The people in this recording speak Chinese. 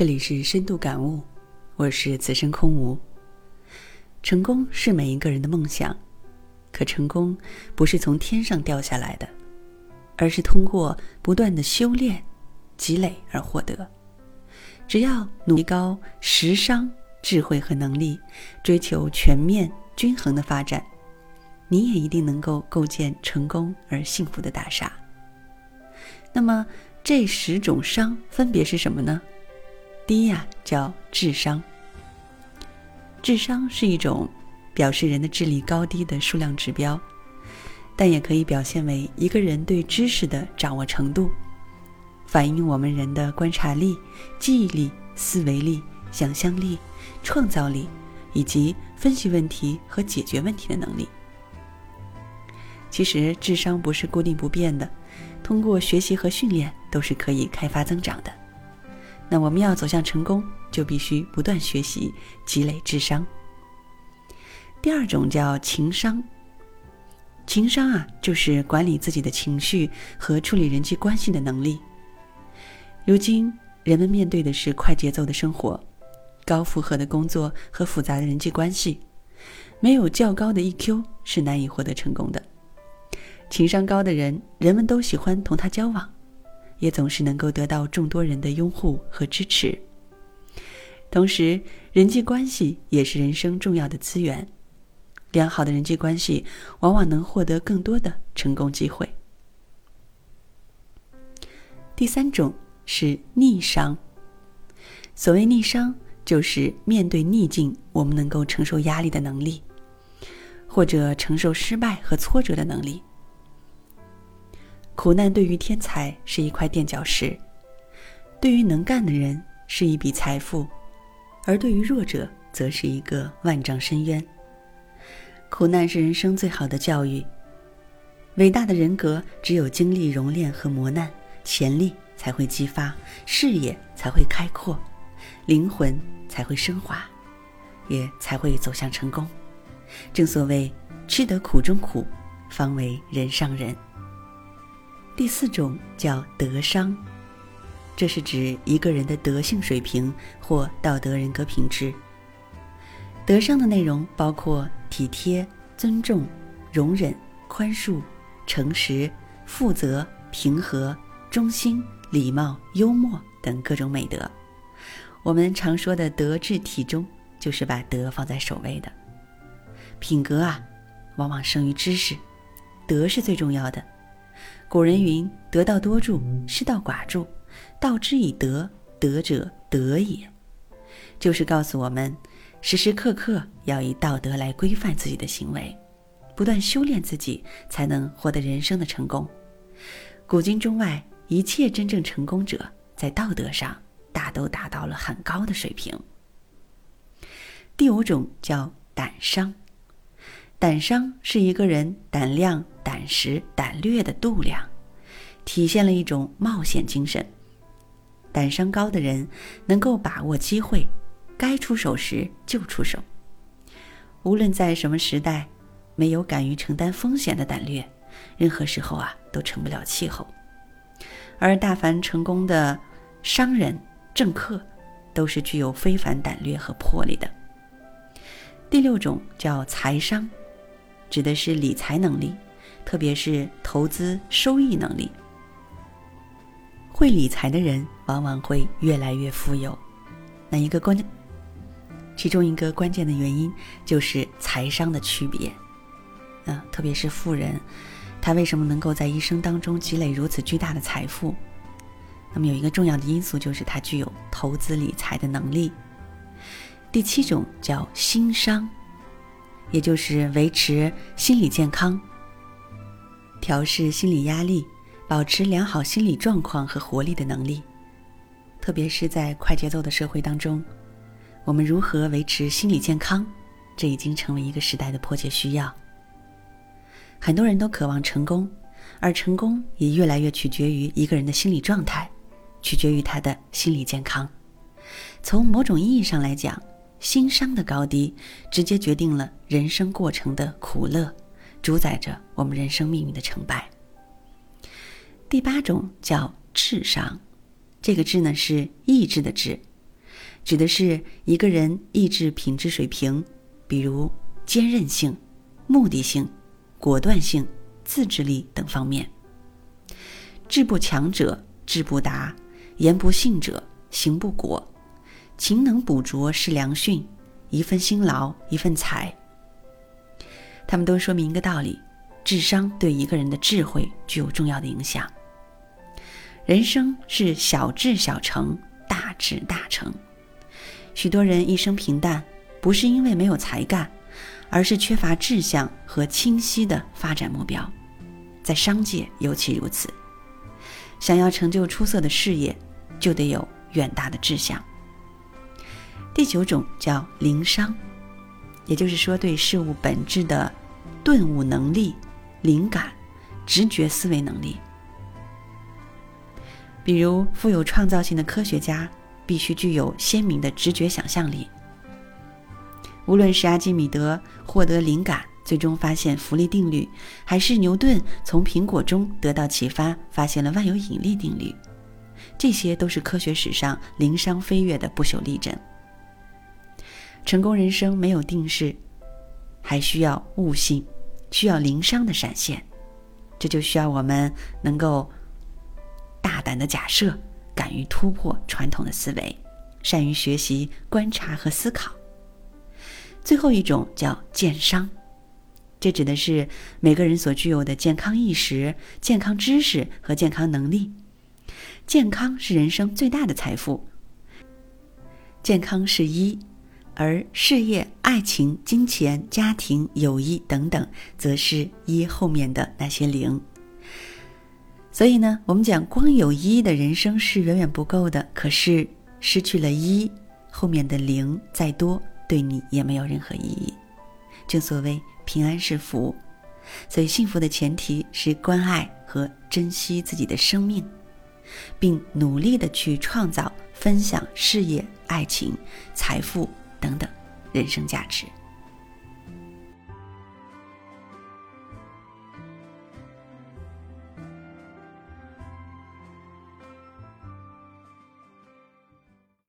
这里是深度感悟，我是此生空无。成功是每一个人的梦想，可成功不是从天上掉下来的，而是通过不断的修炼、积累而获得。只要努力高识商、智慧和能力，追求全面均衡的发展，你也一定能够构建成功而幸福的大厦。那么，这十种商分别是什么呢？第一呀，叫智商。智商是一种表示人的智力高低的数量指标，但也可以表现为一个人对知识的掌握程度，反映我们人的观察力、记忆力、思维力、想象力、创造力以及分析问题和解决问题的能力。其实，智商不是固定不变的，通过学习和训练都是可以开发增长的。那我们要走向成功，就必须不断学习、积累智商。第二种叫情商。情商啊，就是管理自己的情绪和处理人际关系的能力。如今，人们面对的是快节奏的生活、高负荷的工作和复杂的人际关系，没有较高的 EQ 是难以获得成功的。情商高的人，人们都喜欢同他交往。也总是能够得到众多人的拥护和支持。同时，人际关系也是人生重要的资源。良好的人际关系往往能获得更多的成功机会。第三种是逆商。所谓逆商，就是面对逆境，我们能够承受压力的能力，或者承受失败和挫折的能力。苦难对于天才是一块垫脚石，对于能干的人是一笔财富，而对于弱者则是一个万丈深渊。苦难是人生最好的教育，伟大的人格只有经历熔炼和磨难，潜力才会激发，视野才会开阔，灵魂才会升华，也才会走向成功。正所谓，吃得苦中苦，方为人上人。第四种叫德商，这是指一个人的德性水平或道德人格品质。德商的内容包括体贴、尊重、容忍、宽恕、诚实、负责、平和、忠心、礼貌、幽默等各种美德。我们常说的德智体中，就是把德放在首位的。品格啊，往往胜于知识，德是最重要的。古人云：“得道多助，失道寡助。道之以德，德者德也。”就是告诉我们，时时刻刻要以道德来规范自己的行为，不断修炼自己，才能获得人生的成功。古今中外，一切真正成功者，在道德上大都达到了很高的水平。第五种叫胆商。胆商是一个人胆量、胆识、胆略的度量，体现了一种冒险精神。胆商高的人能够把握机会，该出手时就出手。无论在什么时代，没有敢于承担风险的胆略，任何时候啊都成不了气候。而大凡成功的商人、政客，都是具有非凡胆略和魄力的。第六种叫财商。指的是理财能力，特别是投资收益能力。会理财的人往往会越来越富有。那一个关键，其中一个关键的原因就是财商的区别。啊，特别是富人，他为什么能够在一生当中积累如此巨大的财富？那么有一个重要的因素就是他具有投资理财的能力。第七种叫心商。也就是维持心理健康、调试心理压力、保持良好心理状况和活力的能力。特别是在快节奏的社会当中，我们如何维持心理健康，这已经成为一个时代的迫切需要。很多人都渴望成功，而成功也越来越取决于一个人的心理状态，取决于他的心理健康。从某种意义上来讲，心商的高低，直接决定了人生过程的苦乐，主宰着我们人生命运的成败。第八种叫智商，这个智呢是意志的智，指的是一个人意志品质水平，比如坚韧性、目的性、果断性、自制力等方面。志不强者志不达，言不信者行不果。勤能补拙是良训，一份辛劳一份财。他们都说明一个道理：智商对一个人的智慧具有重要的影响。人生是小智小成，大智大成。许多人一生平淡，不是因为没有才干，而是缺乏志向和清晰的发展目标。在商界尤其如此。想要成就出色的事业，就得有远大的志向。第九种叫灵商，也就是说对事物本质的顿悟能力、灵感、直觉思维能力。比如，富有创造性的科学家必须具有鲜明的直觉想象力。无论是阿基米德获得灵感，最终发现浮力定律，还是牛顿从苹果中得到启发，发现了万有引力定律，这些都是科学史上灵商飞跃的不朽例证。成功人生没有定式，还需要悟性，需要灵商的闪现，这就需要我们能够大胆的假设，敢于突破传统的思维，善于学习、观察和思考。最后一种叫健商，这指的是每个人所具有的健康意识、健康知识和健康能力。健康是人生最大的财富，健康是一。而事业、爱情、金钱、家庭、友谊等等，则是一后面的那些零。所以呢，我们讲光有一的人生是远远不够的。可是失去了一，后面的零再多，对你也没有任何意义。正所谓平安是福，所以幸福的前提是关爱和珍惜自己的生命，并努力的去创造、分享事业、爱情、财富。等等，人生价值。